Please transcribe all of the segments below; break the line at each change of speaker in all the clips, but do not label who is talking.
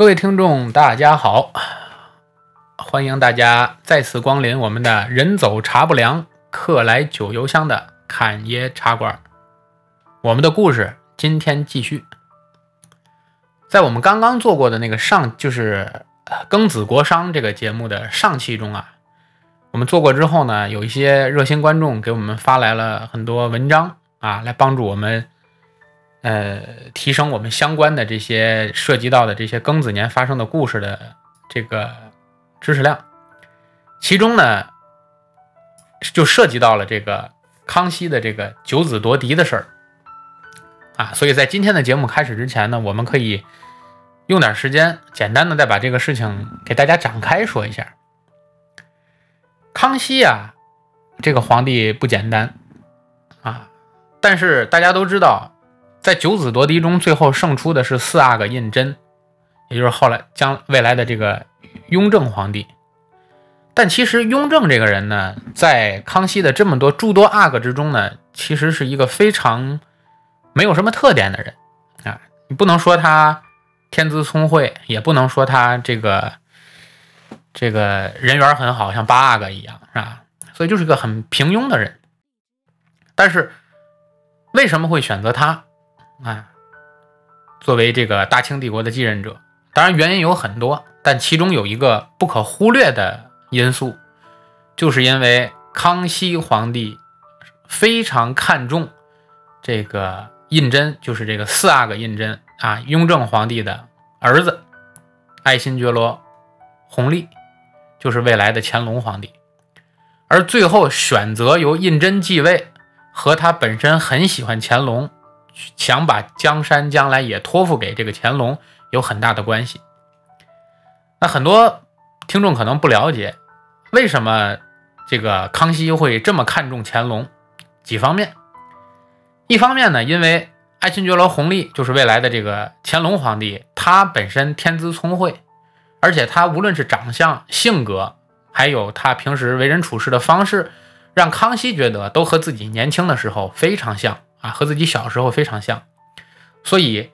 各位听众，大家好，欢迎大家再次光临我们的人走茶不凉，客来酒犹香的侃爷茶馆。我们的故事今天继续，在我们刚刚做过的那个上，就是《庚子国殇》这个节目的上期中啊，我们做过之后呢，有一些热心观众给我们发来了很多文章啊，来帮助我们。呃，提升我们相关的这些涉及到的这些庚子年发生的故事的这个知识量，其中呢，就涉及到了这个康熙的这个九子夺嫡的事儿啊，所以在今天的节目开始之前呢，我们可以用点时间，简单的再把这个事情给大家展开说一下。康熙啊，这个皇帝不简单啊，但是大家都知道。在九子夺嫡中，最后胜出的是四阿哥胤禛，也就是后来将未来的这个雍正皇帝。但其实雍正这个人呢，在康熙的这么多诸多阿哥之中呢，其实是一个非常没有什么特点的人啊。你不能说他天资聪慧，也不能说他这个这个人缘很好，像八阿哥一样，是吧？所以就是个很平庸的人。但是为什么会选择他？啊，作为这个大清帝国的继任者，当然原因有很多，但其中有一个不可忽略的因素，就是因为康熙皇帝非常看重这个胤禛，就是这个四阿哥胤禛啊，雍正皇帝的儿子，爱新觉罗弘历，就是未来的乾隆皇帝，而最后选择由胤禛继位，和他本身很喜欢乾隆。想把江山将来也托付给这个乾隆，有很大的关系。那很多听众可能不了解，为什么这个康熙会这么看重乾隆？几方面，一方面呢，因为爱新觉罗弘历就是未来的这个乾隆皇帝，他本身天资聪慧，而且他无论是长相、性格，还有他平时为人处事的方式，让康熙觉得都和自己年轻的时候非常像。啊，和自己小时候非常像，所以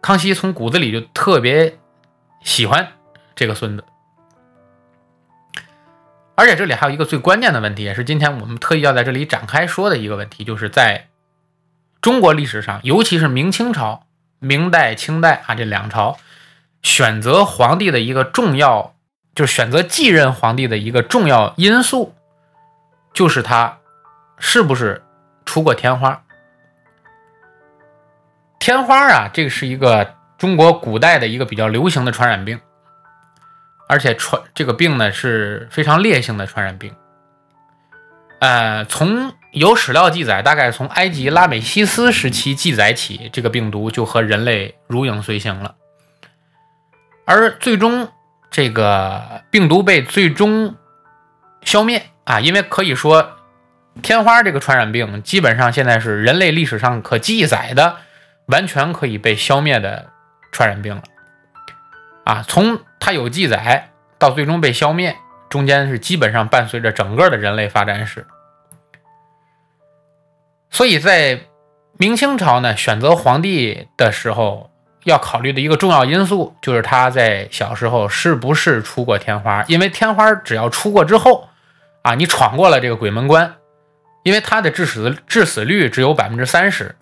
康熙从骨子里就特别喜欢这个孙子。而且这里还有一个最关键的问题，也是今天我们特意要在这里展开说的一个问题，就是在中国历史上，尤其是明清朝、明代、清代啊这两朝，选择皇帝的一个重要，就是选择继任皇帝的一个重要因素，就是他是不是。出过天花，天花啊，这个是一个中国古代的一个比较流行的传染病，而且传这个病呢是非常烈性的传染病。呃，从有史料记载，大概从埃及拉美西斯时期记载起，这个病毒就和人类如影随形了。而最终这个病毒被最终消灭啊，因为可以说。天花这个传染病，基本上现在是人类历史上可记载的完全可以被消灭的传染病了。啊，从它有记载到最终被消灭，中间是基本上伴随着整个的人类发展史。所以在明清朝呢，选择皇帝的时候要考虑的一个重要因素，就是他在小时候是不是出过天花，因为天花只要出过之后，啊，你闯过了这个鬼门关。因为他的致死致死率只有百分之三十，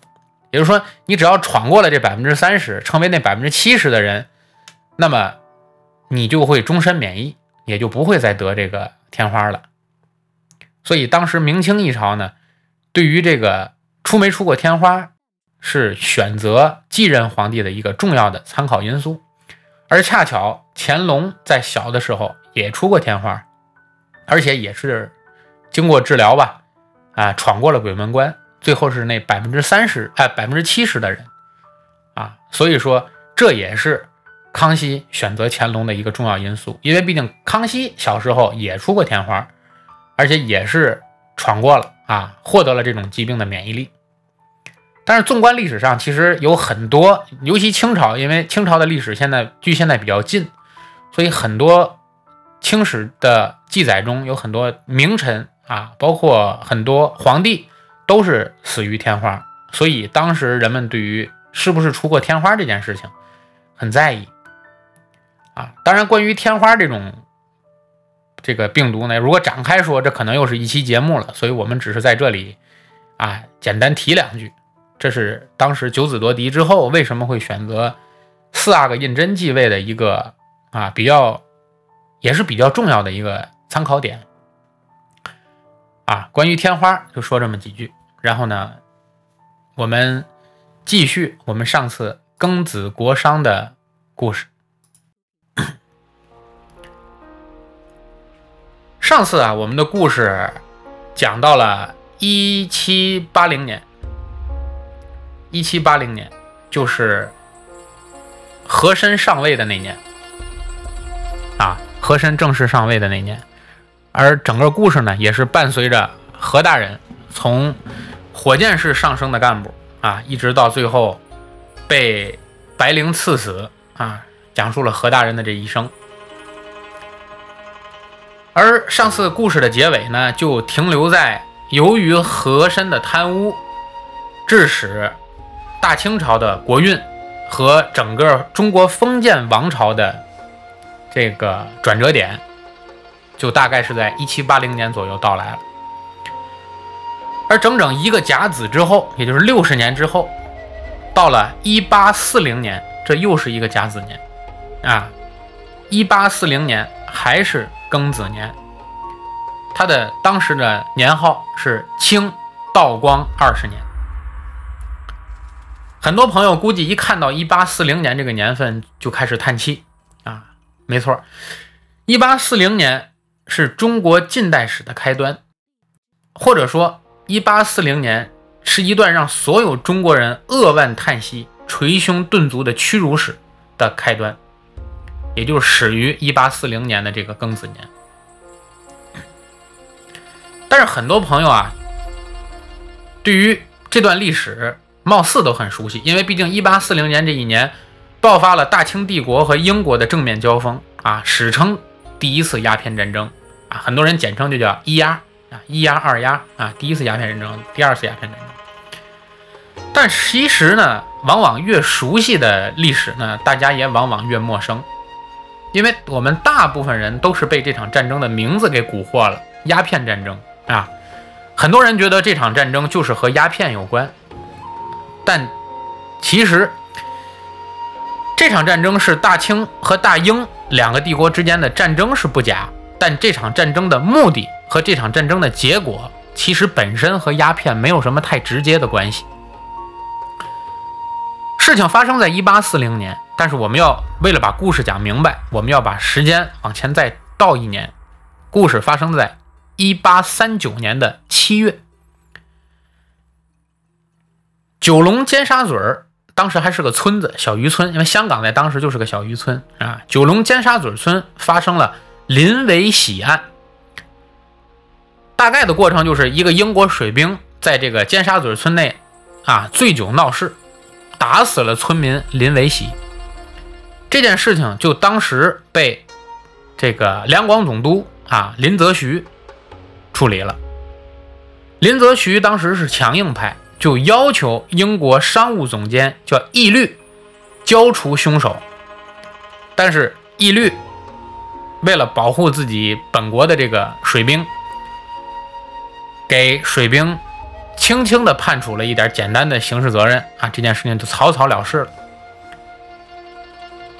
也就是说，你只要闯过了这百分之三十，成为那百分之七十的人，那么你就会终身免疫，也就不会再得这个天花了。所以当时明清一朝呢，对于这个出没出过天花，是选择继任皇帝的一个重要的参考因素。而恰巧乾隆在小的时候也出过天花，而且也是经过治疗吧。啊，闯过了鬼门关，最后是那百分之三十，哎，百分之七十的人，啊，所以说这也是康熙选择乾隆的一个重要因素，因为毕竟康熙小时候也出过天花，而且也是闯过了啊，获得了这种疾病的免疫力。但是纵观历史上，其实有很多，尤其清朝，因为清朝的历史现在距现在比较近，所以很多清史的记载中有很多名臣。啊，包括很多皇帝都是死于天花，所以当时人们对于是不是出过天花这件事情很在意。啊。当然，关于天花这种这个病毒呢，如果展开说，这可能又是一期节目了，所以我们只是在这里啊简单提两句。这是当时九子夺嫡之后为什么会选择四阿哥胤禛继位的一个啊比较也是比较重要的一个参考点啊。关于天花就说这么几句，然后呢，我们继续我们上次庚子国殇的故事。上次啊，我们的故事讲到了一七八零年。一七八零年，就是和珅上位的那年啊，和珅正式上位的那年。而整个故事呢，也是伴随着何大人从火箭式上升的干部啊，一直到最后被白绫赐死啊，讲述了何大人的这一生。而上次故事的结尾呢，就停留在由于和珅的贪污，致使。大清朝的国运和整个中国封建王朝的这个转折点，就大概是在一七八零年左右到来了。而整整一个甲子之后，也就是六十年之后，到了一八四零年，这又是一个甲子年啊！一八四零年还是庚子年，它的当时的年号是清道光二十年。很多朋友估计一看到一八四零年这个年份就开始叹气啊，没错，一八四零年是中国近代史的开端，或者说一八四零年是一段让所有中国人扼腕叹息、捶胸顿足的屈辱史的开端，也就是始于一八四零年的这个庚子年。但是很多朋友啊，对于这段历史。貌似都很熟悉，因为毕竟一八四零年这一年爆发了大清帝国和英国的正面交锋啊，史称第一次鸦片战争啊，很多人简称就叫一鸦啊，一鸦二鸦啊，第一次鸦片战争，第二次鸦片战争。但其实呢，往往越熟悉的历史呢，大家也往往越陌生，因为我们大部分人都是被这场战争的名字给蛊惑了，鸦片战争啊，很多人觉得这场战争就是和鸦片有关。但其实，这场战争是大清和大英两个帝国之间的战争是不假，但这场战争的目的和这场战争的结果，其实本身和鸦片没有什么太直接的关系。事情发生在一八四零年，但是我们要为了把故事讲明白，我们要把时间往前再倒一年，故事发生在一八三九年的七月。九龙尖沙咀儿当时还是个村子，小渔村，因为香港在当时就是个小渔村啊。九龙尖沙咀村发生了林维喜案，大概的过程就是一个英国水兵在这个尖沙咀村内啊醉酒闹事，打死了村民林维喜。这件事情就当时被这个两广总督啊林则徐处理了。林则徐当时是强硬派。就要求英国商务总监叫义律交出凶手，但是义律为了保护自己本国的这个水兵，给水兵轻轻的判处了一点简单的刑事责任啊，这件事情就草草了事了。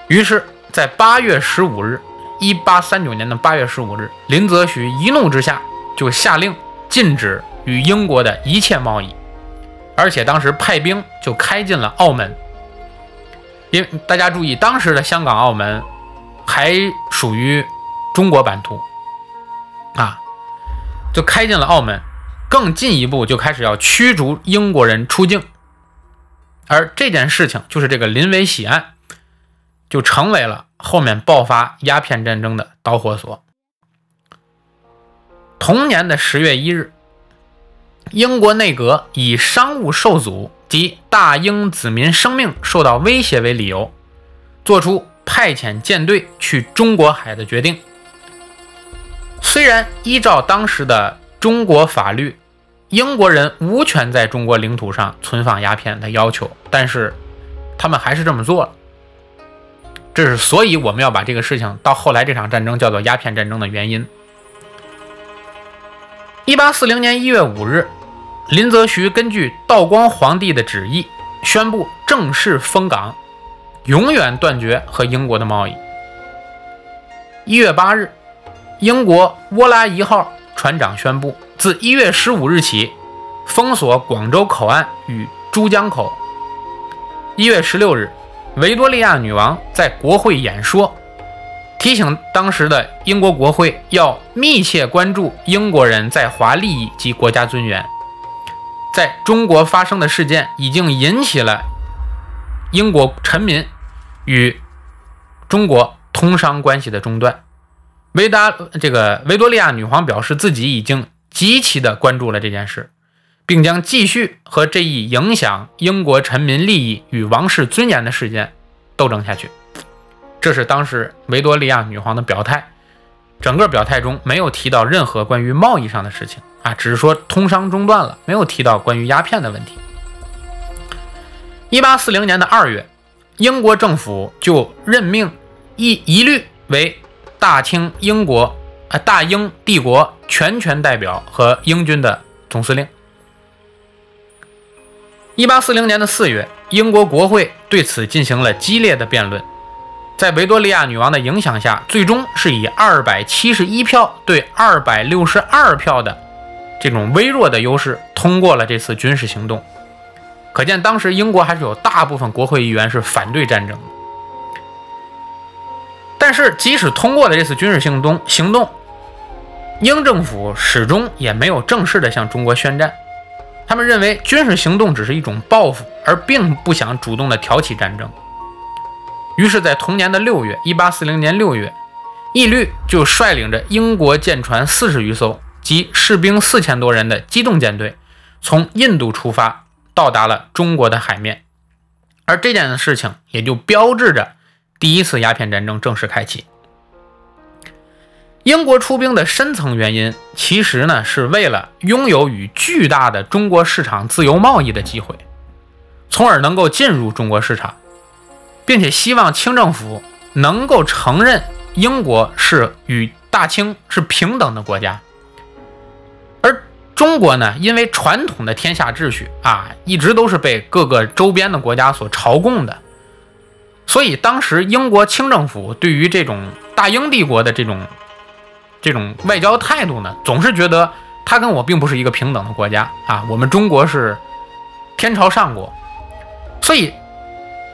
于是，在八月十五日，一八三九年的八月十五日，林则徐一怒之下就下令禁止与英国的一切贸易。而且当时派兵就开进了澳门，因大家注意，当时的香港、澳门还属于中国版图啊，就开进了澳门，更进一步就开始要驱逐英国人出境，而这件事情就是这个林维喜案，就成为了后面爆发鸦片战争的导火索。同年的十月一日。英国内阁以商务受阻及大英子民生命受到威胁为理由，做出派遣舰队去中国海的决定。虽然依照当时的中国法律，英国人无权在中国领土上存放鸦片的要求，但是他们还是这么做了。这是所以我们要把这个事情到后来这场战争叫做鸦片战争的原因。一八四零年一月五日，林则徐根据道光皇帝的旨意，宣布正式封港，永远断绝和英国的贸易。一月八日，英国沃拉一号船长宣布，自一月十五日起，封锁广州口岸与珠江口。一月十六日。维多利亚女王在国会演说，提醒当时的英国国会要密切关注英国人在华利益及国家尊严。在中国发生的事件已经引起了英国臣民与中国通商关系的中断。维达这个维多利亚女皇表示自己已经极其的关注了这件事。并将继续和这一影响英国臣民利益与王室尊严的事件斗争下去。这是当时维多利亚女皇的表态。整个表态中没有提到任何关于贸易上的事情啊，只是说通商中断了，没有提到关于鸦片的问题。一八四零年的二月，英国政府就任命一一律为大清英国啊大英帝国全权代表和英军的总司令。一八四零年的四月，英国国会对此进行了激烈的辩论。在维多利亚女王的影响下，最终是以二百七十一票对二百六十二票的这种微弱的优势通过了这次军事行动。可见，当时英国还是有大部分国会议员是反对战争的。但是，即使通过了这次军事行动，行动，英政府始终也没有正式的向中国宣战。他们认为军事行动只是一种报复，而并不想主动的挑起战争。于是，在同年的六月，一八四零年六月，义律就率领着英国舰船四十余艘及士兵四千多人的机动舰队，从印度出发，到达了中国的海面。而这件事情也就标志着第一次鸦片战争正式开启。英国出兵的深层原因，其实呢是为了拥有与巨大的中国市场自由贸易的机会，从而能够进入中国市场，并且希望清政府能够承认英国是与大清是平等的国家。中国呢，因为传统的天下秩序啊，一直都是被各个周边的国家所朝贡的，所以当时英国清政府对于这种大英帝国的这种。这种外交态度呢，总是觉得他跟我并不是一个平等的国家啊。我们中国是天朝上国，所以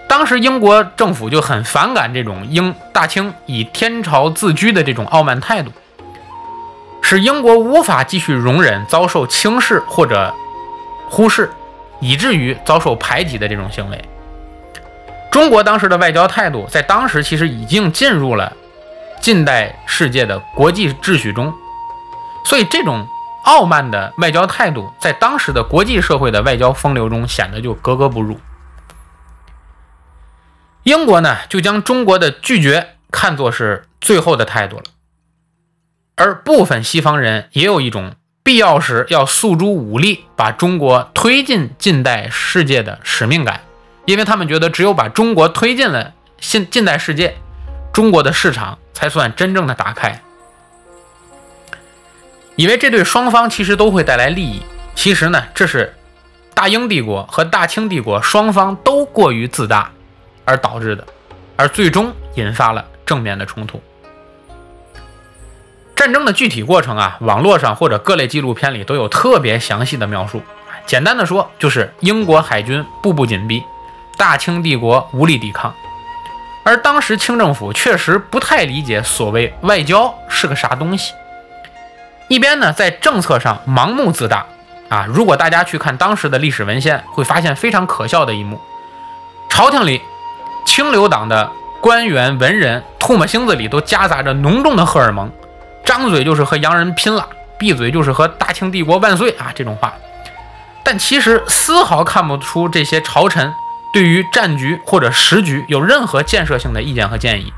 当时英国政府就很反感这种英大清以天朝自居的这种傲慢态度，使英国无法继续容忍遭受轻视或者忽视，以至于遭受排挤的这种行为。中国当时的外交态度，在当时其实已经进入了。近代世界的国际秩序中，所以这种傲慢的外交态度，在当时的国际社会的外交风流中显得就格格不入。英国呢，就将中国的拒绝看作是最后的态度了，而部分西方人也有一种必要时要诉诸武力把中国推进近代世界的使命感，因为他们觉得只有把中国推进了现近代世界，中国的市场。才算真正的打开，以为这对双方其实都会带来利益。其实呢，这是大英帝国和大清帝国双方都过于自大而导致的，而最终引发了正面的冲突。战争的具体过程啊，网络上或者各类纪录片里都有特别详细的描述。简单的说，就是英国海军步步紧逼，大清帝国无力抵抗。而当时清政府确实不太理解所谓外交是个啥东西，一边呢在政策上盲目自大啊。如果大家去看当时的历史文献，会发现非常可笑的一幕：朝廷里清流党的官员文人唾沫星子里都夹杂着浓重的荷尔蒙，张嘴就是和洋人拼了，闭嘴就是和大清帝国万岁啊这种话，但其实丝毫看不出这些朝臣。对于战局或者时局有任何建设性的意见和建议，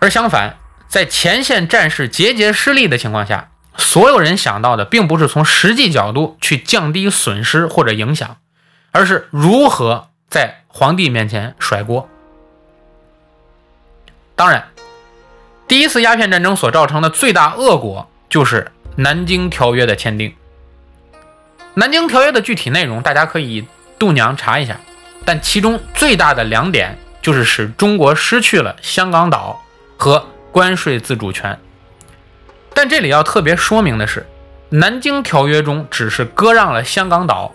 而相反，在前线战事节节失利的情况下，所有人想到的并不是从实际角度去降低损失或者影响，而是如何在皇帝面前甩锅。当然，第一次鸦片战争所造成的最大恶果就是《南京条约》的签订。《南京条约》的具体内容大家可以度娘查一下，但其中最大的两点就是使中国失去了香港岛和关税自主权。但这里要特别说明的是，《南京条约》中只是割让了香港岛，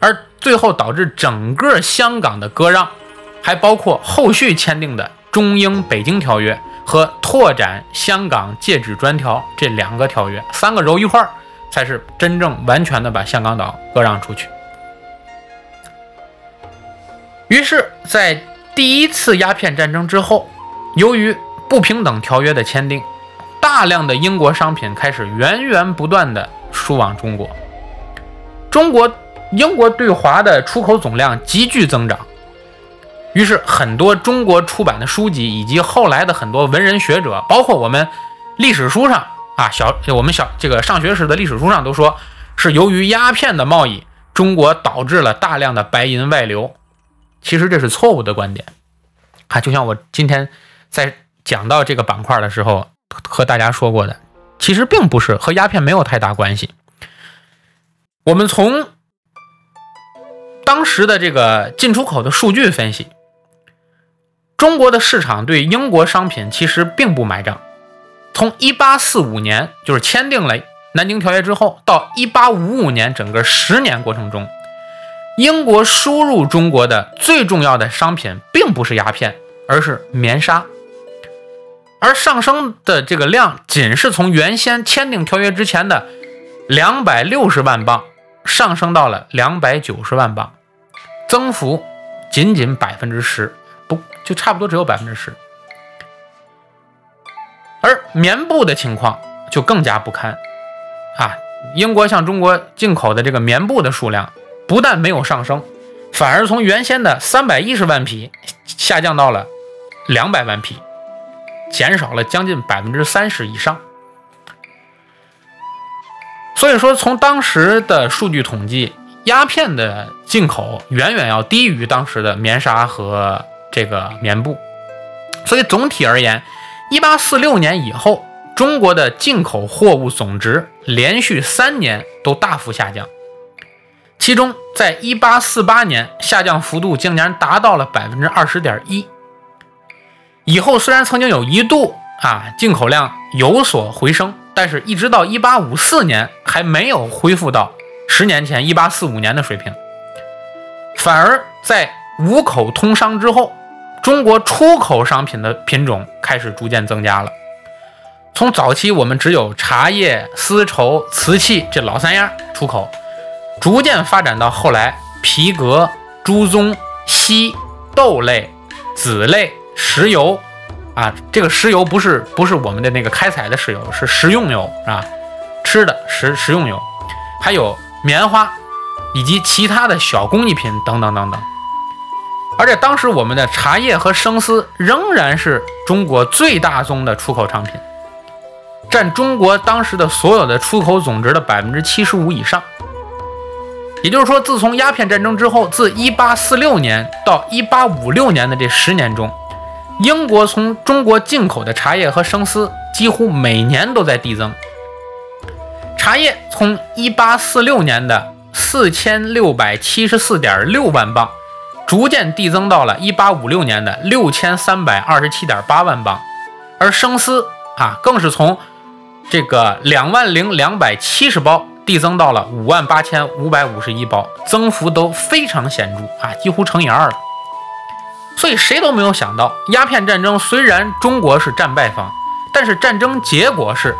而最后导致整个香港的割让，还包括后续签订的。中英北京条约和拓展香港戒指专条这两个条约，三个揉一块儿，才是真正完全的把香港岛割让出去。于是，在第一次鸦片战争之后，由于不平等条约的签订，大量的英国商品开始源源不断的输往中国，中国英国对华的出口总量急剧增长。于是，很多中国出版的书籍，以及后来的很多文人学者，包括我们历史书上啊，小我们小这个上学时的历史书上都说，是由于鸦片的贸易，中国导致了大量的白银外流。其实这是错误的观点啊！就像我今天在讲到这个板块的时候和大家说过的，其实并不是和鸦片没有太大关系。我们从当时的这个进出口的数据分析。中国的市场对英国商品其实并不买账。从1845年就是签订了《南京条约》之后，到1855年整个十年过程中，英国输入中国的最重要的商品并不是鸦片，而是棉纱。而上升的这个量，仅是从原先签订条约之前的260万磅上升到了290万磅，增幅仅仅百分之十。就差不多只有百分之十，而棉布的情况就更加不堪啊！英国向中国进口的这个棉布的数量不但没有上升，反而从原先的三百一十万匹下降到了两百万匹，减少了将近百分之三十以上。所以说，从当时的数据统计，鸦片的进口远远要低于当时的棉纱和。这个棉布，所以总体而言，一八四六年以后，中国的进口货物总值连续三年都大幅下降，其中在一八四八年下降幅度竟然达到了百分之二十点一。以后虽然曾经有一度啊进口量有所回升，但是一直到一八五四年还没有恢复到十年前一八四五年的水平，反而在五口通商之后。中国出口商品的品种开始逐渐增加了。从早期我们只有茶叶、丝绸、瓷器这老三样出口，逐渐发展到后来皮革、猪鬃、锡、豆类、籽类、石油啊，这个石油不是不是我们的那个开采的石油，是食用油啊，吃的食食用油，还有棉花以及其他的小工艺品等等等等。而且当时我们的茶叶和生丝仍然是中国最大宗的出口商品，占中国当时的所有的出口总值的百分之七十五以上。也就是说，自从鸦片战争之后，自一八四六年到一八五六年的这十年中，英国从中国进口的茶叶和生丝几乎每年都在递增。茶叶从一八四六年的四千六百七十四点六万磅。逐渐递增到了一八五六年的六千三百二十七点八万磅，而生丝啊，更是从这个两万零两百七十包递增到了五万八千五百五十一包，增幅都非常显著啊，几乎乘以二了。所以谁都没有想到，鸦片战争虽然中国是战败方，但是战争结果是，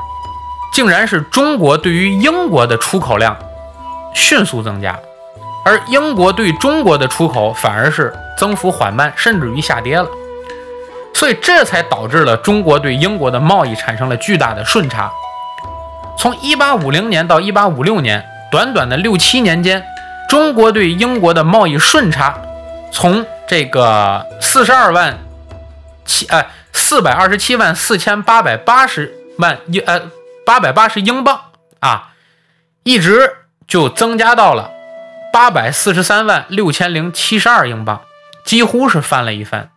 竟然是中国对于英国的出口量迅速增加。而英国对中国的出口反而是增幅缓慢，甚至于下跌了，所以这才导致了中国对英国的贸易产生了巨大的顺差。从1850年到1856年，短短的六七年间，中国对英国的贸易顺差从这个四十二万七呃四百二十七万四千八百八十万英呃八百八十英镑啊，一直就增加到了。八百四十三万六千零七十二英镑，几乎是翻了一番。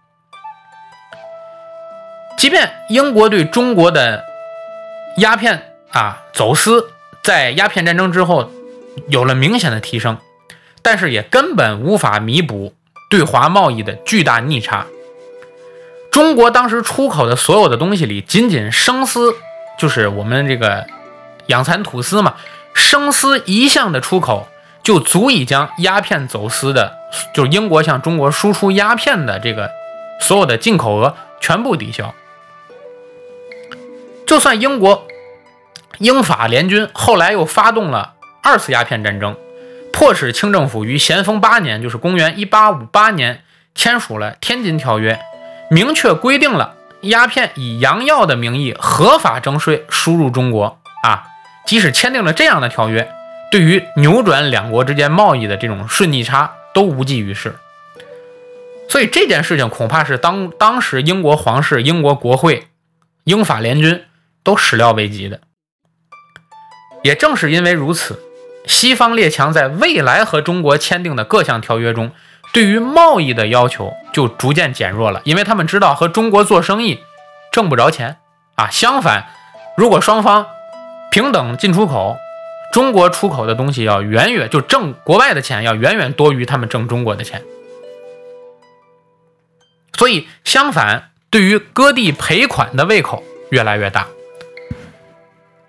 即便英国对中国的鸦片啊走私，在鸦片战争之后有了明显的提升，但是也根本无法弥补对华贸易的巨大逆差。中国当时出口的所有的东西里，仅仅生丝，就是我们这个养蚕吐丝嘛，生丝一项的出口就足以将鸦片走私的，就是英国向中国输出鸦片的这个所有的进口额全部抵消。就算英国英法联军后来又发动了二次鸦片战争，迫使清政府于咸丰八年，就是公元一八五八年签署了《天津条约》，明确规定了鸦片以洋药的名义合法征税输入中国啊。即使签订了这样的条约，对于扭转两国之间贸易的这种顺逆差都无济于事。所以这件事情恐怕是当当时英国皇室、英国国会、英法联军。都始料未及的，也正是因为如此，西方列强在未来和中国签订的各项条约中，对于贸易的要求就逐渐减弱了，因为他们知道和中国做生意挣不着钱啊。相反，如果双方平等进出口，中国出口的东西要远远就挣国外的钱，要远远多于他们挣中国的钱。所以，相反，对于割地赔款的胃口越来越大。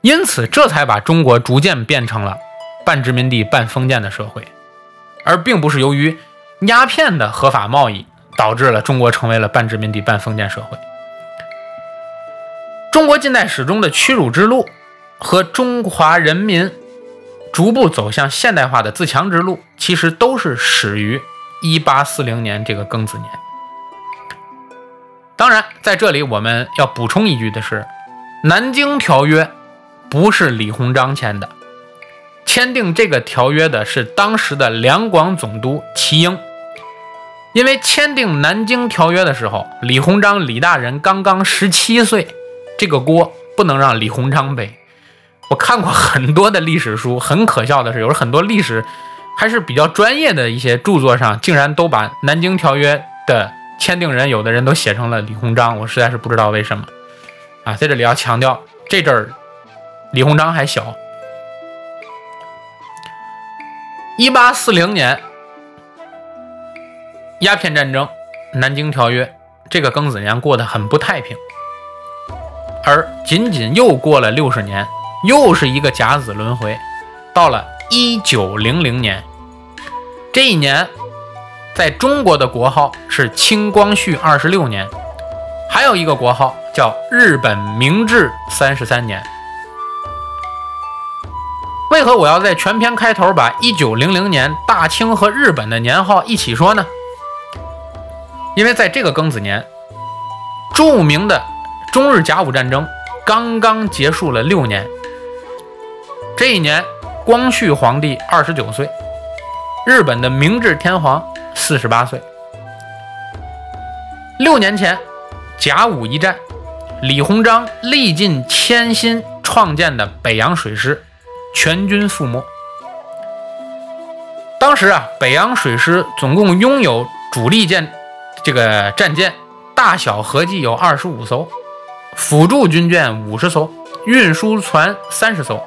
因此，这才把中国逐渐变成了半殖民地半封建的社会，而并不是由于鸦片的合法贸易导致了中国成为了半殖民地半封建社会。中国近代史中的屈辱之路和中华人民逐步走向现代化的自强之路，其实都是始于1840年这个庚子年。当然，在这里我们要补充一句的是，《南京条约》。不是李鸿章签的，签订这个条约的是当时的两广总督齐英。因为签订南京条约的时候，李鸿章李大人刚刚十七岁，这个锅不能让李鸿章背。我看过很多的历史书，很可笑的是，有很多历史还是比较专业的一些著作上，竟然都把南京条约的签订人，有的人都写成了李鸿章，我实在是不知道为什么。啊，在这里要强调，这阵儿。李鸿章还小。一八四零年，鸦片战争，南京条约，这个庚子年过得很不太平。而仅仅又过了六十年，又是一个甲子轮回，到了一九零零年，这一年，在中国的国号是清光绪二十六年，还有一个国号叫日本明治三十三年。为何我要在全篇开头把一九零零年大清和日本的年号一起说呢？因为在这个庚子年，著名的中日甲午战争刚刚结束了六年。这一年，光绪皇帝二十九岁，日本的明治天皇四十八岁。六年前，甲午一战，李鸿章历尽千辛创建的北洋水师。全军覆没。当时啊，北洋水师总共拥有主力舰，这个战舰大小合计有二十五艘，辅助军舰五十艘，运输船三十艘，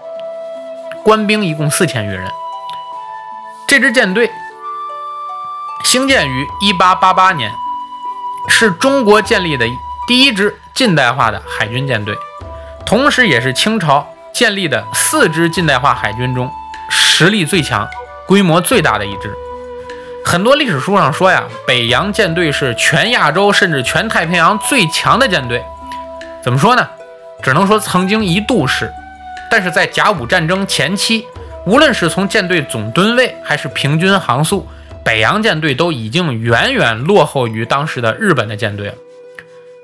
官兵一共四千余人。这支舰队兴建于一八八八年，是中国建立的第一支近代化的海军舰队，同时也是清朝。建立的四支近代化海军中，实力最强、规模最大的一支。很多历史书上说呀，北洋舰队是全亚洲甚至全太平洋最强的舰队。怎么说呢？只能说曾经一度是。但是在甲午战争前期，无论是从舰队总吨位还是平均航速，北洋舰队都已经远远落后于当时的日本的舰队了。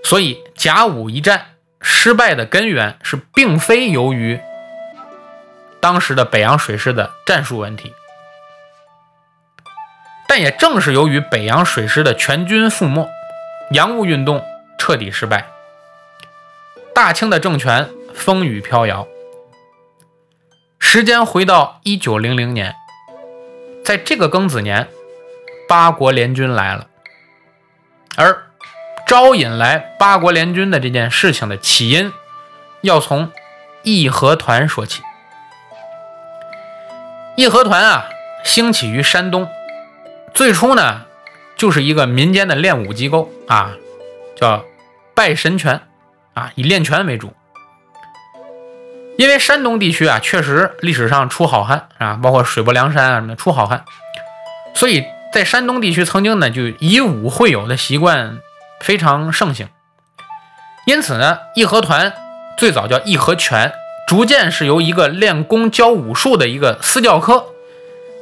所以甲午一战。失败的根源是，并非由于当时的北洋水师的战术问题，但也正是由于北洋水师的全军覆没，洋务运动彻底失败，大清的政权风雨飘摇。时间回到一九零零年，在这个庚子年，八国联军来了，而招引来八国联军的这件事情的起因，要从义和团说起。义和团啊，兴起于山东，最初呢，就是一个民间的练武机构啊，叫拜神拳啊，以练拳为主。因为山东地区啊，确实历史上出好汉啊，包括水泊梁山啊什么的出好汉，所以在山东地区曾经呢就以武会友的习惯非常盛行。因此呢，义和团最早叫义和拳，逐渐是由一个练功教武术的一个私教科，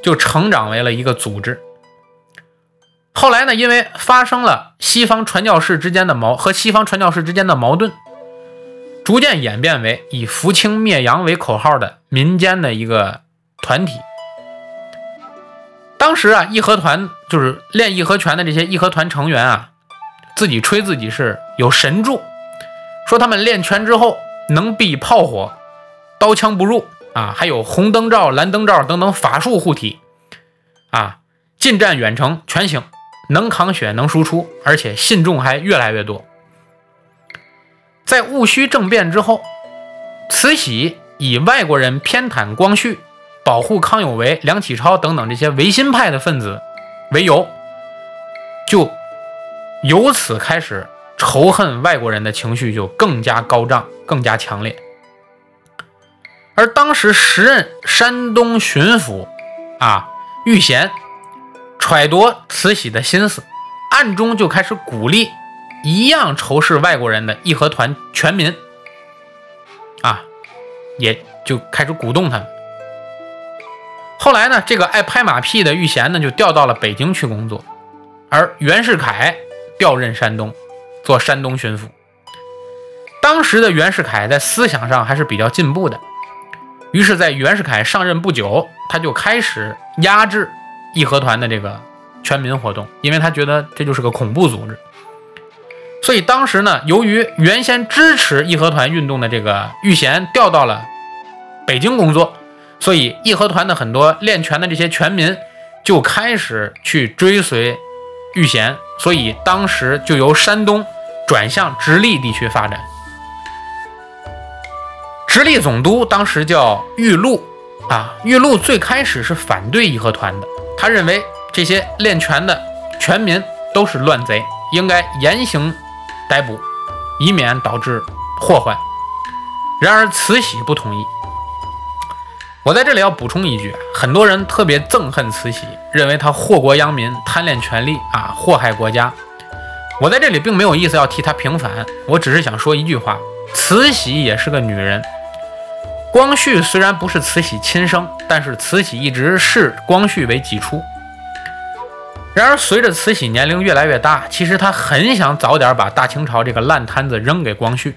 就成长为了一个组织。后来呢，因为发生了西方传教士之间的矛和西方传教士之间的矛盾。逐渐演变为以扶清灭洋为口号的民间的一个团体。当时啊，义和团就是练义和拳的这些义和团成员啊，自己吹自己是有神助，说他们练拳之后能避炮火，刀枪不入啊，还有红灯罩、蓝灯罩等等法术护体啊，近战远程全行，能扛血能输出，而且信众还越来越多。在戊戌政变之后，慈禧以外国人偏袒光绪、保护康有为、梁启超等等这些维新派的分子为由，就由此开始仇恨外国人的情绪就更加高涨、更加强烈。而当时时任山东巡抚啊玉贤揣度慈禧的心思，暗中就开始鼓励。一样仇视外国人的义和团全民啊，也就开始鼓动他们。后来呢，这个爱拍马屁的玉贤呢，就调到了北京去工作，而袁世凯调任山东做山东巡抚。当时的袁世凯在思想上还是比较进步的，于是，在袁世凯上任不久，他就开始压制义和团的这个全民活动，因为他觉得这就是个恐怖组织。所以当时呢，由于原先支持义和团运动的这个玉贤调到了北京工作，所以义和团的很多练拳的这些拳民就开始去追随玉贤，所以当时就由山东转向直隶地区发展。直隶总督当时叫玉禄啊，玉禄最开始是反对义和团的，他认为这些练拳的拳民都是乱贼，应该严刑。逮捕，以免导致祸患。然而慈禧不同意。我在这里要补充一句：很多人特别憎恨慈禧，认为她祸国殃民、贪恋权力啊，祸害国家。我在这里并没有意思要替她平反，我只是想说一句话：慈禧也是个女人。光绪虽然不是慈禧亲生，但是慈禧一直视光绪为己出。然而，随着慈禧年龄越来越大，其实她很想早点把大清朝这个烂摊子扔给光绪。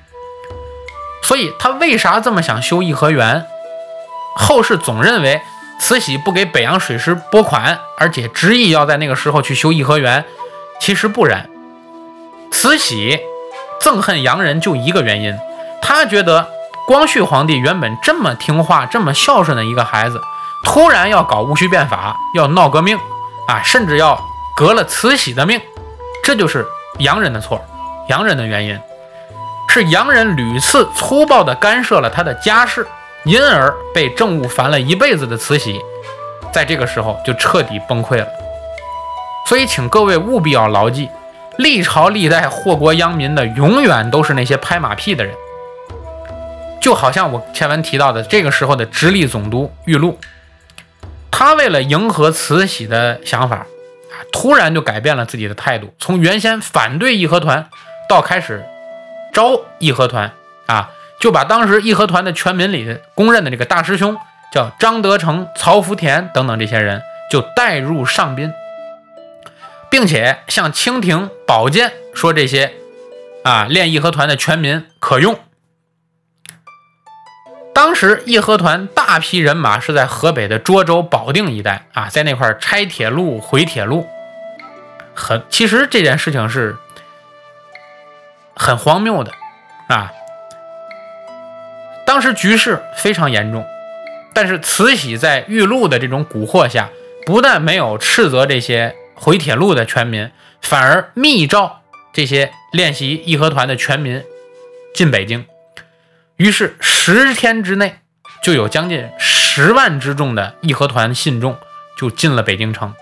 所以，她为啥这么想修颐和园？后世总认为慈禧不给北洋水师拨款，而且执意要在那个时候去修颐和园。其实不然，慈禧憎恨洋人就一个原因，她觉得光绪皇帝原本这么听话、这么孝顺的一个孩子，突然要搞戊戌变法，要闹革命。啊，甚至要革了慈禧的命，这就是洋人的错，洋人的原因是洋人屡次粗暴地干涉了他的家事，因而被政务烦了一辈子的慈禧，在这个时候就彻底崩溃了。所以，请各位务必要牢记，历朝历代祸国殃民的永远都是那些拍马屁的人，就好像我前文提到的这个时候的直隶总督玉禄。他为了迎合慈禧的想法，突然就改变了自己的态度，从原先反对义和团，到开始招义和团，啊，就把当时义和团的全民里公认的这个大师兄，叫张德成、曹福田等等这些人，就带入上宾，并且向清廷保荐说这些，啊，练义和团的全民可用。当时义和团大批人马是在河北的涿州、保定一带啊，在那块拆铁路、毁铁路，很其实这件事情是很荒谬的啊。当时局势非常严重，但是慈禧在玉露的这种蛊惑下，不但没有斥责这些毁铁路的全民，反而密诏这些练习义和团的全民进北京。于是十天之内，就有将近十万之众的义和团信众就进了北京城。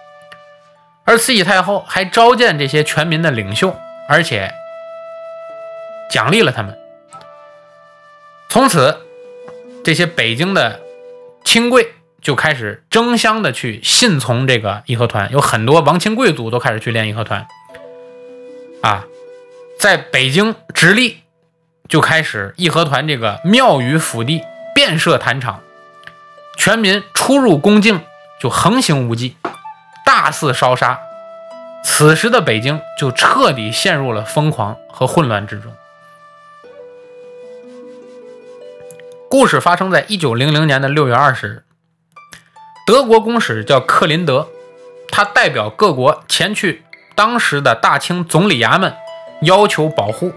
而慈禧太后还召见这些全民的领袖，而且奖励了他们。从此，这些北京的亲贵就开始争相的去信从这个义和团，有很多王亲贵族都开始去练义和团。啊，在北京直隶就开始义和团这个庙宇府地遍设坛场，全民出入恭敬就横行无忌，大肆烧杀。此时的北京就彻底陷入了疯狂和混乱之中。故事发生在一九零零年的六月二十日，德国公使叫克林德，他代表各国前去当时的大清总理衙门，要求保护。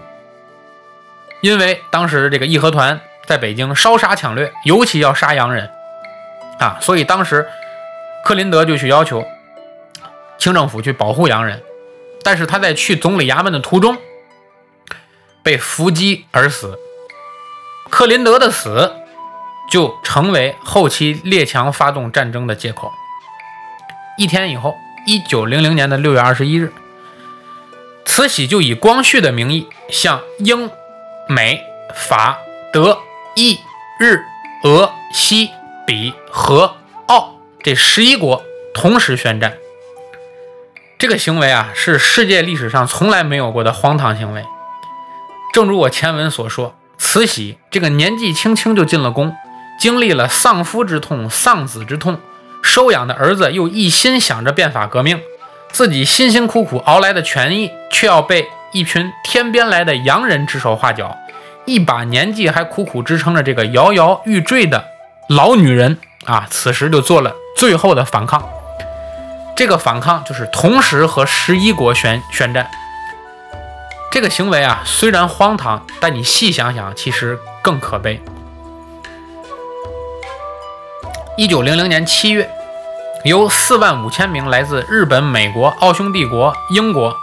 因为当时这个义和团在北京烧杀抢掠，尤其要杀洋人啊，所以当时克林德就去要求清政府去保护洋人。但是他在去总理衙门的途中被伏击而死。克林德的死就成为后期列强发动战争的借口。一天以后，一九零零年的六月二十一日，慈禧就以光绪的名义向英。美、法、德、意、日、俄、西、比、和、奥这十一国同时宣战，这个行为啊是世界历史上从来没有过的荒唐行为。正如我前文所说，慈禧这个年纪轻轻就进了宫，经历了丧夫之痛、丧子之痛，收养的儿子又一心想着变法革命，自己辛辛苦苦熬来的权益，却要被。一群天边来的洋人指手画脚，一把年纪还苦苦支撑着这个摇摇欲坠的老女人啊！此时就做了最后的反抗。这个反抗就是同时和十一国宣宣战。这个行为啊，虽然荒唐，但你细想想，其实更可悲。一九零零年七月，由四万五千名来自日本、美国、奥匈帝国、英国。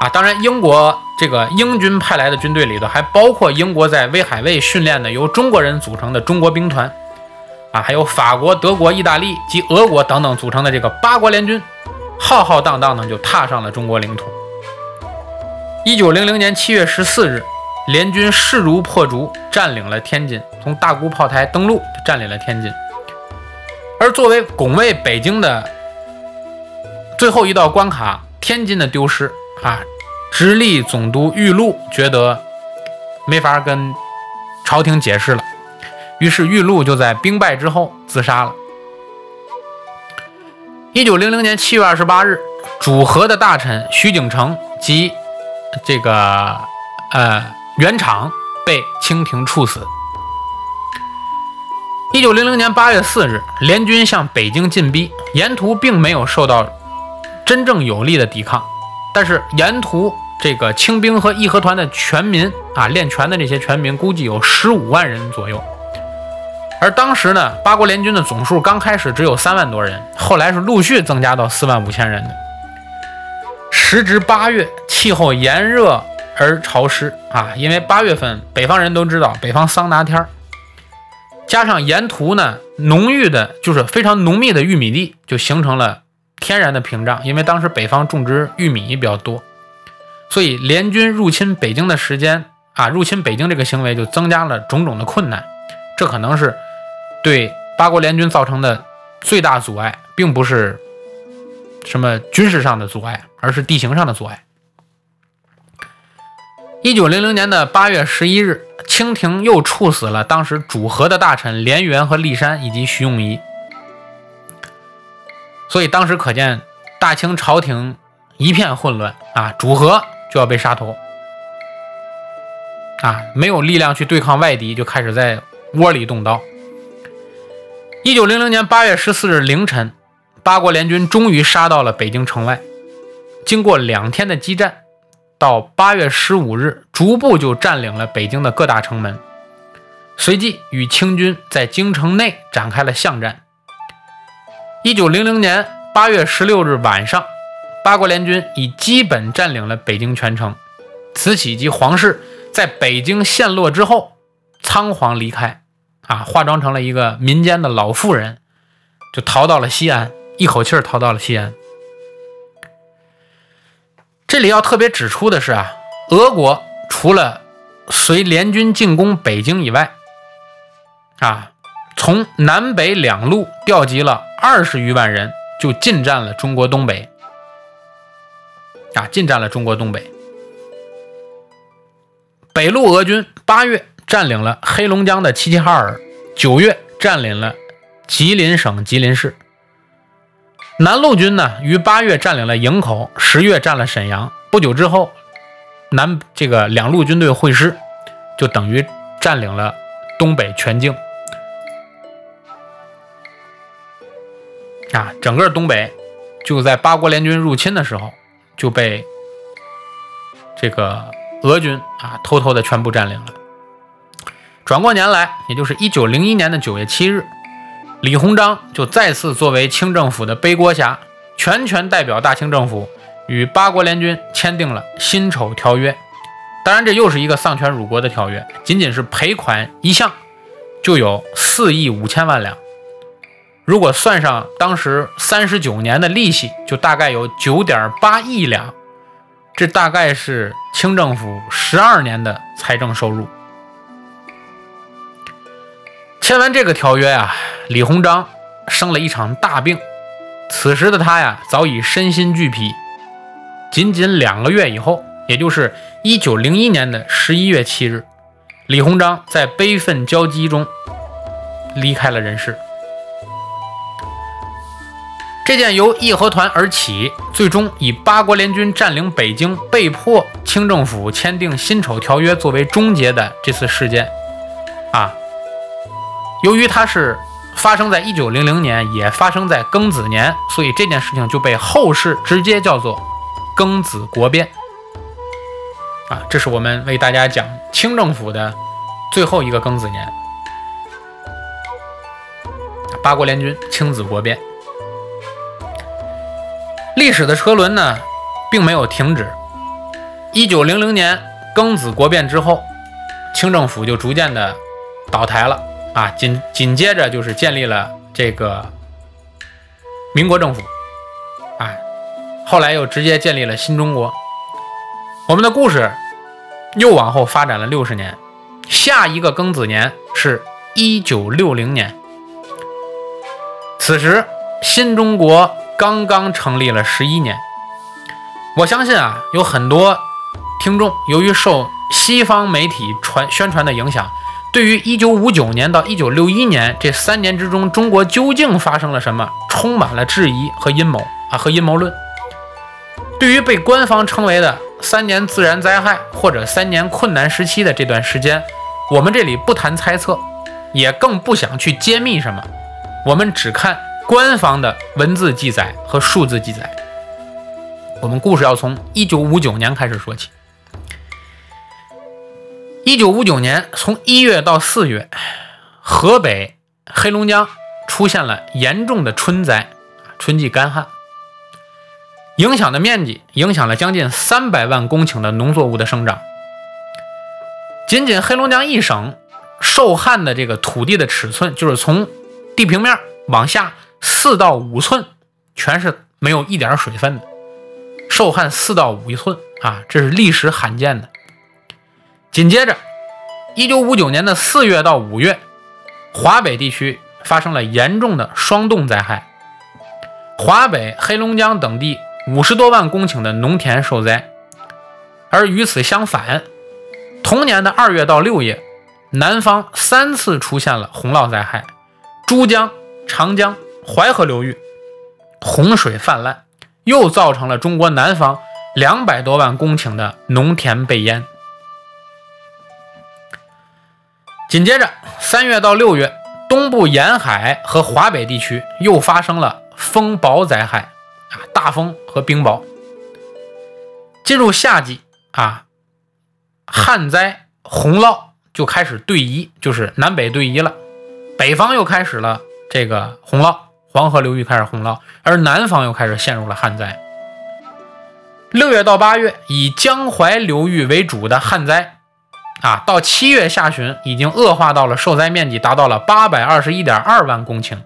啊，当然，英国这个英军派来的军队里头，还包括英国在威海卫训练的由中国人组成的中国兵团，啊，还有法国、德国、意大利及俄国等等组成的这个八国联军，浩浩荡荡的就踏上了中国领土。一九零零年七月十四日，联军势如破竹，占领了天津，从大沽炮台登陆，占领了天津。而作为拱卫北京的最后一道关卡，天津的丢失。啊，直隶总督玉禄觉得没法跟朝廷解释了，于是玉禄就在兵败之后自杀了。一九零零年七月二十八日，主和的大臣徐景成及这个呃袁敞被清廷处死。一九零零年八月四日，联军向北京进逼，沿途并没有受到真正有力的抵抗。但是沿途这个清兵和义和团的全民啊，练拳的这些全民估计有十五万人左右。而当时呢，八国联军的总数刚开始只有三万多人，后来是陆续增加到四万五千人的。时值八月，气候炎热而潮湿啊，因为八月份北方人都知道北方桑拿天儿，加上沿途呢浓郁的，就是非常浓密的玉米地，就形成了。天然的屏障，因为当时北方种植玉米比较多，所以联军入侵北京的时间啊，入侵北京这个行为就增加了种种的困难。这可能是对八国联军造成的最大阻碍，并不是什么军事上的阻碍，而是地形上的阻碍。一九零零年的八月十一日，清廷又处死了当时主和的大臣连元和立山以及徐永仪。所以当时可见，大清朝廷一片混乱啊，主和就要被杀头啊，没有力量去对抗外敌，就开始在窝里动刀。一九零零年八月十四日凌晨，八国联军终于杀到了北京城外。经过两天的激战，到八月十五日，逐步就占领了北京的各大城门，随即与清军在京城内展开了巷战。一九零零年八月十六日晚上，八国联军已基本占领了北京全城，慈禧及皇室在北京陷落之后仓皇离开，啊，化妆成了一个民间的老妇人，就逃到了西安，一口气逃到了西安。这里要特别指出的是啊，俄国除了随联军进攻北京以外，啊，从南北两路调集了二十余万人，就进占了中国东北。啊，进占了中国东北。北路俄军八月占领了黑龙江的齐齐哈尔，九月占领了吉林省吉林市。南路军呢，于八月占领了营口，十月占了沈阳。不久之后，南这个两路军队会师，就等于占领了东北全境。啊，整个东北就在八国联军入侵的时候。就被这个俄军啊偷偷的全部占领了。转过年来，也就是一九零一年的九月七日，李鸿章就再次作为清政府的背锅侠，全权代表大清政府与八国联军签订了《辛丑条约》。当然，这又是一个丧权辱国的条约，仅仅是赔款一项就有四亿五千万两。如果算上当时三十九年的利息，就大概有九点八亿两，这大概是清政府十二年的财政收入。签完这个条约啊，李鸿章生了一场大病，此时的他呀早已身心俱疲。仅仅两个月以后，也就是一九零一年的十一月七日，李鸿章在悲愤交集中离开了人世。这件由义和团而起，最终以八国联军占领北京，被迫清政府签订辛丑条约作为终结的这次事件，啊，由于它是发生在一九零零年，也发生在庚子年，所以这件事情就被后世直接叫做庚子国变。啊，这是我们为大家讲清政府的最后一个庚子年，八国联军清子国变。历史的车轮呢，并没有停止。一九零零年庚子国变之后，清政府就逐渐的倒台了啊，紧紧接着就是建立了这个民国政府，啊，后来又直接建立了新中国。我们的故事又往后发展了六十年，下一个庚子年是一九六零年，此时新中国。刚刚成立了十一年，我相信啊，有很多听众由于受西方媒体传宣传的影响，对于一九五九年到一九六一年这三年之中，中国究竟发生了什么，充满了质疑和阴谋啊和阴谋论。对于被官方称为的三年自然灾害或者三年困难时期的这段时间，我们这里不谈猜测，也更不想去揭秘什么，我们只看。官方的文字记载和数字记载，我们故事要从一九五九年开始说起。一九五九年，从一月到四月，河北、黑龙江出现了严重的春灾，春季干旱，影响的面积影响了将近三百万公顷的农作物的生长。仅仅黑龙江一省受旱的这个土地的尺寸，就是从地平面往下。四到五寸，全是没有一点水分的，受旱四到五一寸啊，这是历史罕见的。紧接着，一九五九年的四月到五月，华北地区发生了严重的霜冻灾害，华北、黑龙江等地五十多万公顷的农田受灾。而与此相反，同年的二月到六月，南方三次出现了洪涝灾害，珠江、长江。淮河流域洪水泛滥，又造成了中国南方两百多万公顷的农田被淹。紧接着，三月到六月，东部沿海和华北地区又发生了风雹灾害啊，大风和冰雹。进入夏季啊，旱灾洪涝就开始对移，就是南北对移了，北方又开始了这个洪涝。黄河流域开始洪涝，而南方又开始陷入了旱灾。六月到八月以江淮流域为主的旱灾，啊，到七月下旬已经恶化到了受灾面积达到了八百二十一点二万公顷，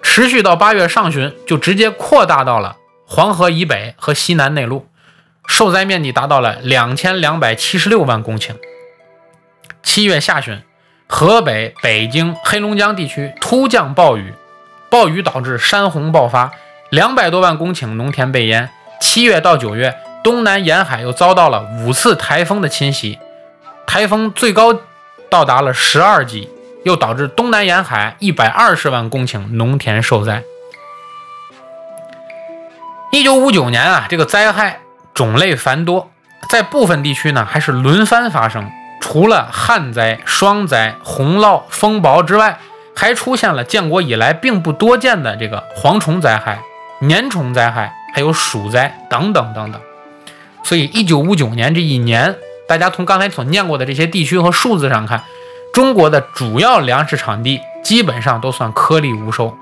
持续到八月上旬就直接扩大到了黄河以北和西南内陆，受灾面积达到了两千两百七十六万公顷。七月下旬，河北、北京、黑龙江地区突降暴雨，暴雨导致山洪爆发，两百多万公顷农田被淹。七月到九月，东南沿海又遭到了五次台风的侵袭，台风最高到达了十二级，又导致东南沿海一百二十万公顷农田受灾。一九五九年啊，这个灾害种类繁多，在部分地区呢还是轮番发生。除了旱灾、霜灾、洪涝、风雹之外，还出现了建国以来并不多见的这个蝗虫灾害、年虫灾害，还有鼠灾等等等等。所以，一九五九年这一年，大家从刚才所念过的这些地区和数字上看，中国的主要粮食产地基本上都算颗粒无收。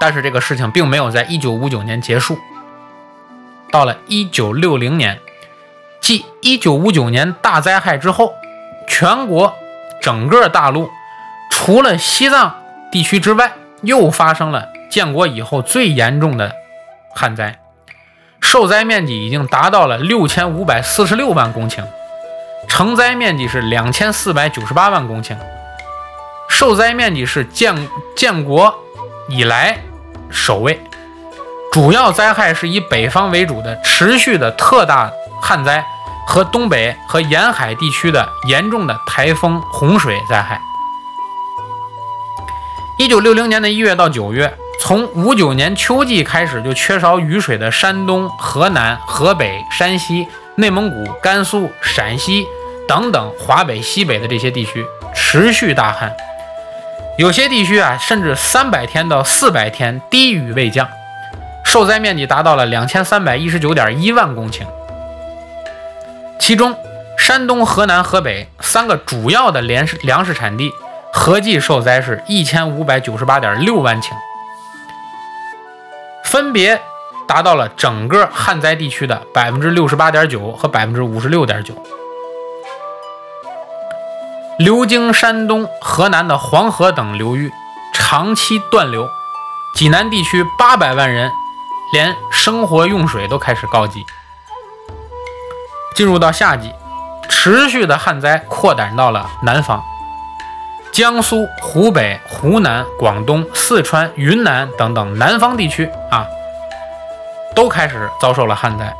但是，这个事情并没有在一九五九年结束，到了一九六零年。继一九五九年大灾害之后，全国整个大陆除了西藏地区之外，又发生了建国以后最严重的旱灾，受灾面积已经达到了六千五百四十六万公顷，成灾面积是两千四百九十八万公顷，受灾面积是建建国以来首位。主要灾害是以北方为主的持续的特大。旱灾和东北和沿海地区的严重的台风、洪水灾害。一九六零年的一月到九月，从五九年秋季开始就缺少雨水的山东、河南、河北、山西、内蒙古、甘肃、陕西等等华北、西北的这些地区持续大旱，有些地区啊甚至三百天到四百天低雨未降，受灾面积达到了两千三百一十九点一万公顷。其中，山东、河南、河北三个主要的粮食粮食产地合计受灾是一千五百九十八点六万顷，分别达到了整个旱灾地区的百分之六十八点九和百分之五十六点九。流经山东、河南的黄河等流域长期断流，济南地区八百万人连生活用水都开始告急。进入到夏季，持续的旱灾扩展到了南方，江苏、湖北、湖南、广东、四川、云南等等南方地区啊，都开始遭受了旱灾。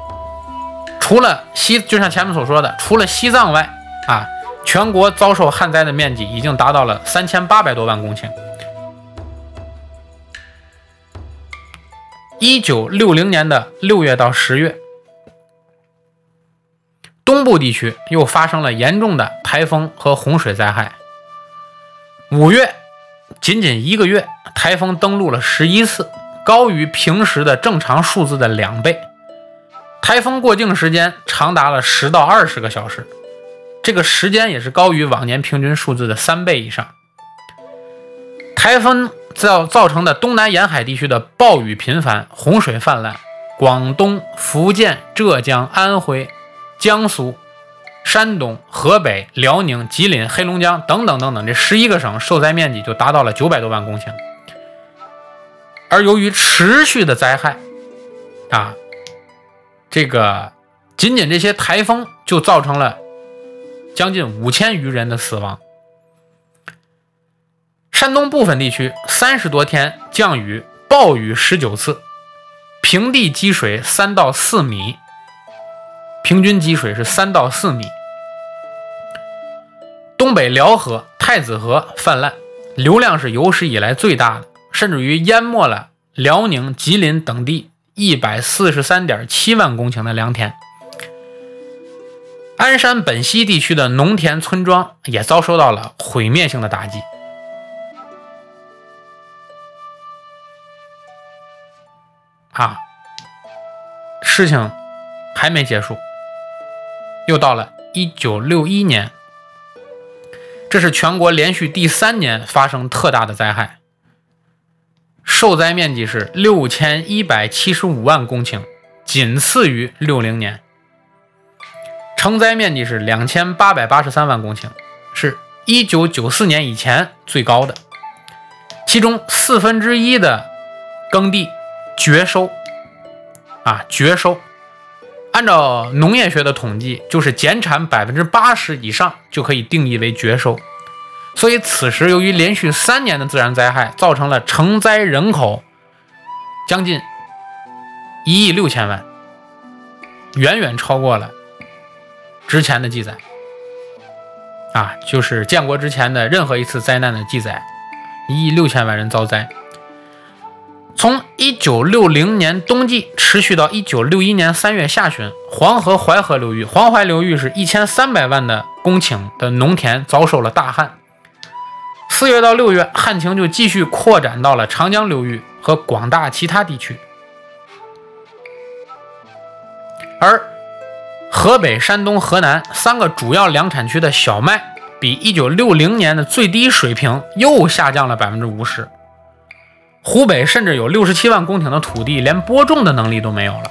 除了西，就像前面所说的，除了西藏外啊，全国遭受旱灾的面积已经达到了三千八百多万公顷。一九六零年的六月到十月。东部地区又发生了严重的台风和洪水灾害。五月，仅仅一个月，台风登陆了十一次，高于平时的正常数字的两倍。台风过境时间长达了十到二十个小时，这个时间也是高于往年平均数字的三倍以上。台风造造成的东南沿海地区的暴雨频繁、洪水泛滥，广东、福建、浙江、安徽。江苏、山东、河北、辽宁、吉林、黑龙江等等等等，这十一个省受灾面积就达到了九百多万公顷。而由于持续的灾害，啊，这个仅仅这些台风就造成了将近五千余人的死亡。山东部分地区三十多天降雨暴雨十九次，平地积水三到四米。平均积水是三到四米。东北辽河、太子河泛滥，流量是有史以来最大的，甚至于淹没了辽宁、吉林等地一百四十三点七万公顷的良田。鞍山本溪地区的农田村庄也遭受到了毁灭性的打击。啊，事情还没结束。又到了一九六一年，这是全国连续第三年发生特大的灾害。受灾面积是六千一百七十五万公顷，仅次于六零年。承灾面积是两千八百八十三万公顷，是一九九四年以前最高的。其中四分之一的耕地绝收，啊，绝收。按照农业学的统计，就是减产百分之八十以上就可以定义为绝收。所以此时由于连续三年的自然灾害，造成了成灾人口将近一亿六千万，远远超过了。之前的记载啊，就是建国之前的任何一次灾难的记载，一亿六千万人遭灾。从一九六零年冬季持续到一九六一年三月下旬，黄河淮河流域，黄淮流域是一千三百万的公顷的农田遭受了大旱。四月到六月，旱情就继续扩展到了长江流域和广大其他地区，而。河北、山东、河南三个主要粮产区的小麦，比一九六零年的最低水平又下降了百分之五十。湖北甚至有六十七万公顷的土地连播种的能力都没有了，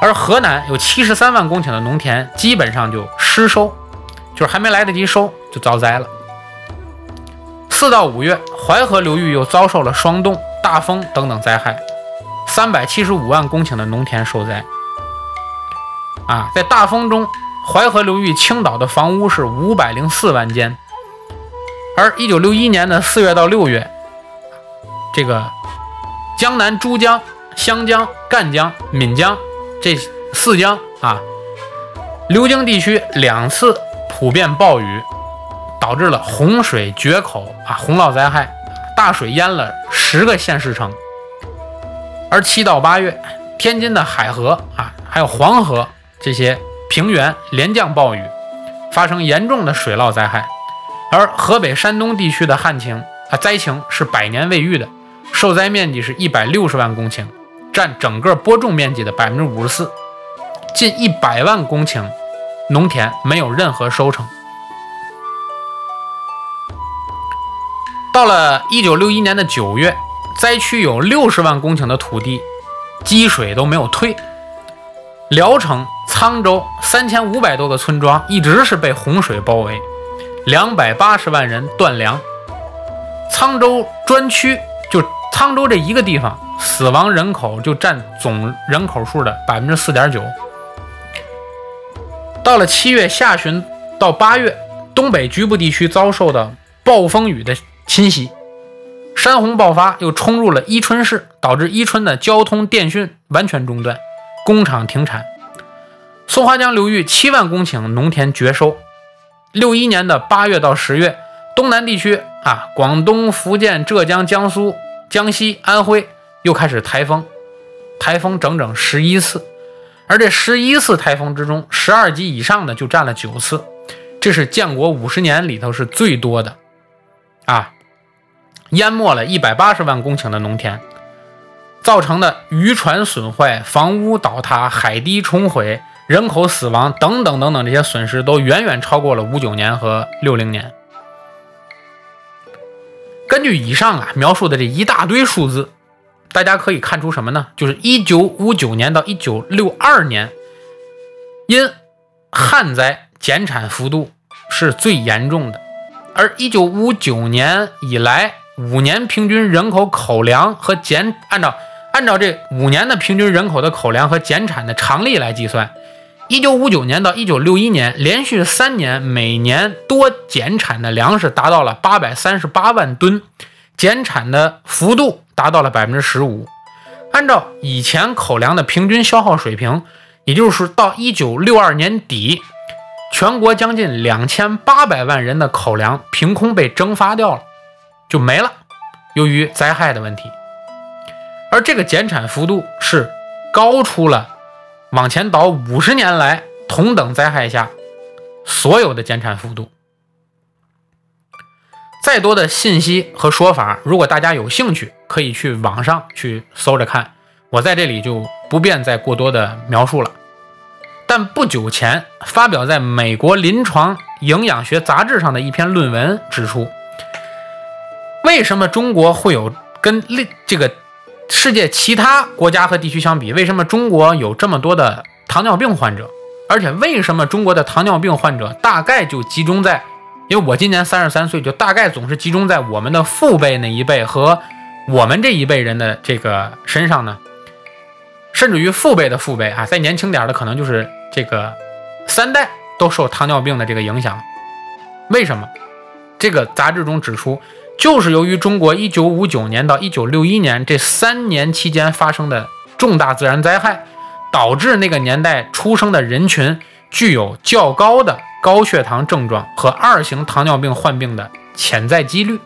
而河南有七十三万公顷的农田基本上就失收，就是还没来得及收就遭灾了。四到五月，淮河流域又遭受了霜冻、大风等等灾害，三百七十五万公顷的农田受灾。啊，在大风中，淮河流域倾倒的房屋是五百零四万间。而一九六一年的四月到六月，这个江南珠江、湘江、赣江、闽江这四江啊，流经地区两次普遍暴雨，导致了洪水决口啊，洪涝灾害，大水淹了十个县市城。而七到八月，天津的海河啊，还有黄河。这些平原连降暴雨，发生严重的水涝灾害，而河北、山东地区的旱情啊灾情是百年未遇的，受灾面积是一百六十万公顷，占整个播种面积的百分之五十四，近一百万公顷农田没有任何收成。到了一九六一年的九月，灾区有六十万公顷的土地积水都没有退，聊城。沧州三千五百多个村庄一直是被洪水包围，两百八十万人断粮。沧州专区沧州这一个地方，死亡人口就占总人口数的百分之四点九。到了七月下旬到八月，东北局部地区遭受的暴风雨的侵袭，山洪爆发，又冲入了伊春市，导致伊春的交通电讯完全中断，工厂停产。松花江流域七万公顷农田绝收。六一年的八月到十月，东南地区啊，广东、福建、浙江、江苏、江西、安徽又开始台风，台风整整十一次，而这十一次台风之中，十二级以上的就占了九次，这是建国五十年里头是最多的啊，淹没了一百八十万公顷的农田，造成的渔船损坏、房屋倒塌、海堤冲毁。人口死亡等等等等，这些损失都远远超过了五九年和六零年。根据以上啊描述的这一大堆数字，大家可以看出什么呢？就是一九五九年到一九六二年，因旱灾减产幅度是最严重的，而一九五九年以来五年平均人口口粮和减按照按照这五年的平均人口的口粮和减产的常例来计算。一九五九年到一九六一年，连续三年每年多减产的粮食达到了八百三十八万吨，减产的幅度达到了百分之十五。按照以前口粮的平均消耗水平，也就是到一九六二年底，全国将近两千八百万人的口粮凭空被蒸发掉了，就没了。由于灾害的问题，而这个减产幅度是高出了。往前倒五十年来，同等灾害下所有的减产幅度，再多的信息和说法，如果大家有兴趣，可以去网上去搜着看。我在这里就不便再过多的描述了。但不久前发表在美国临床营养学杂志上的一篇论文指出，为什么中国会有跟另这个世界其他国家和地区相比，为什么中国有这么多的糖尿病患者？而且为什么中国的糖尿病患者大概就集中在？因为我今年三十三岁，就大概总是集中在我们的父辈那一辈和我们这一辈人的这个身上呢？甚至于父辈的父辈啊，再年轻点的，可能就是这个三代都受糖尿病的这个影响。为什么？这个杂志中指出，就是由于中国一九五九年到一九六一年这三年期间发生的重大自然灾害。导致那个年代出生的人群具有较高的高血糖症状和二型糖尿病患病的潜在几率，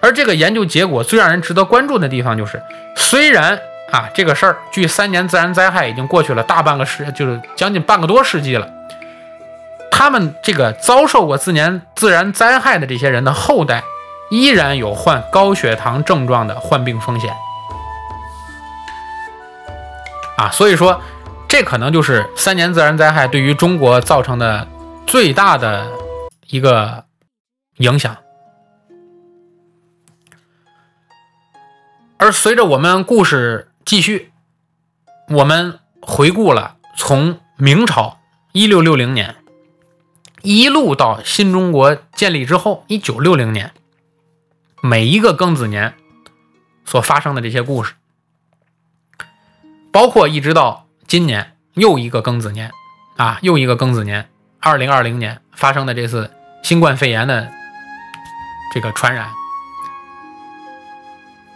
而这个研究结果最让人值得关注的地方就是，虽然啊这个事儿距三年自然灾害已经过去了大半个世，就是将近半个多世纪了，他们这个遭受过自年自然灾害的这些人的后代，依然有患高血糖症状的患病风险。啊，所以说，这可能就是三年自然灾害对于中国造成的最大的一个影响。而随着我们故事继续，我们回顾了从明朝一六六零年一路到新中国建立之后一九六零年，每一个庚子年所发生的这些故事。包括一直到今年又一个庚子年，啊，又一个庚子年，二零二零年发生的这次新冠肺炎的这个传染。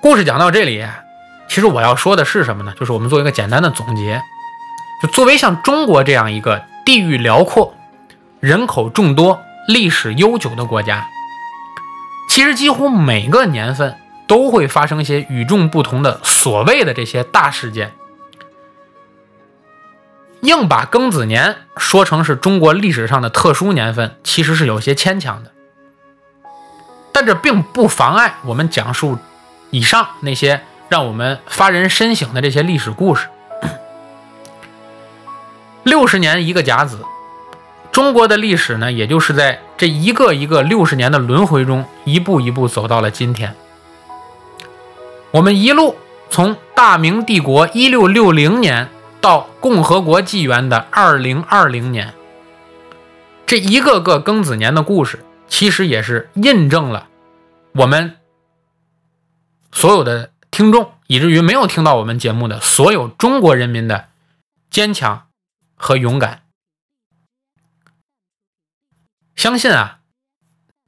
故事讲到这里，其实我要说的是什么呢？就是我们做一个简单的总结，就作为像中国这样一个地域辽阔、人口众多、历史悠久的国家，其实几乎每个年份都会发生一些与众不同的所谓的这些大事件。硬把庚子年说成是中国历史上的特殊年份，其实是有些牵强的。但这并不妨碍我们讲述以上那些让我们发人深省的这些历史故事。六十年一个甲子，中国的历史呢，也就是在这一个一个六十年的轮回中，一步一步走到了今天。我们一路从大明帝国一六六零年。到共和国纪元的二零二零年，这一个个庚子年的故事，其实也是印证了我们所有的听众，以至于没有听到我们节目的所有中国人民的坚强和勇敢。相信啊，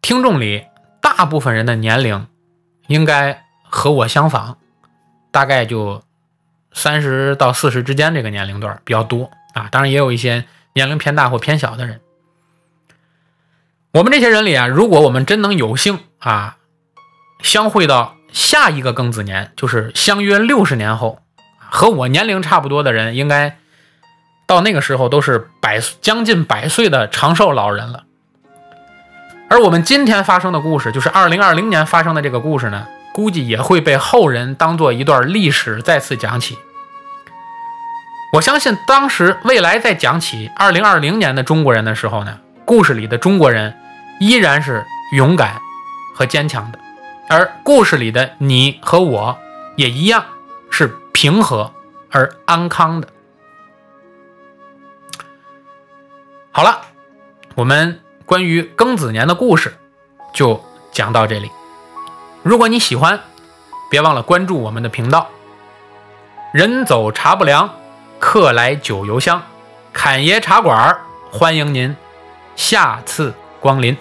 听众里大部分人的年龄应该和我相仿，大概就。三十到四十之间这个年龄段比较多啊，当然也有一些年龄偏大或偏小的人。我们这些人里啊，如果我们真能有幸啊，相会到下一个庚子年，就是相约六十年后，和我年龄差不多的人，应该到那个时候都是百将近百岁的长寿老人了。而我们今天发生的故事，就是二零二零年发生的这个故事呢。估计也会被后人当做一段历史再次讲起。我相信，当时未来在讲起二零二零年的中国人的时候呢，故事里的中国人依然是勇敢和坚强的，而故事里的你和我也一样是平和而安康的。好了，我们关于庚子年的故事就讲到这里。如果你喜欢，别忘了关注我们的频道。人走茶不凉，客来酒犹香。侃爷茶馆欢迎您下次光临。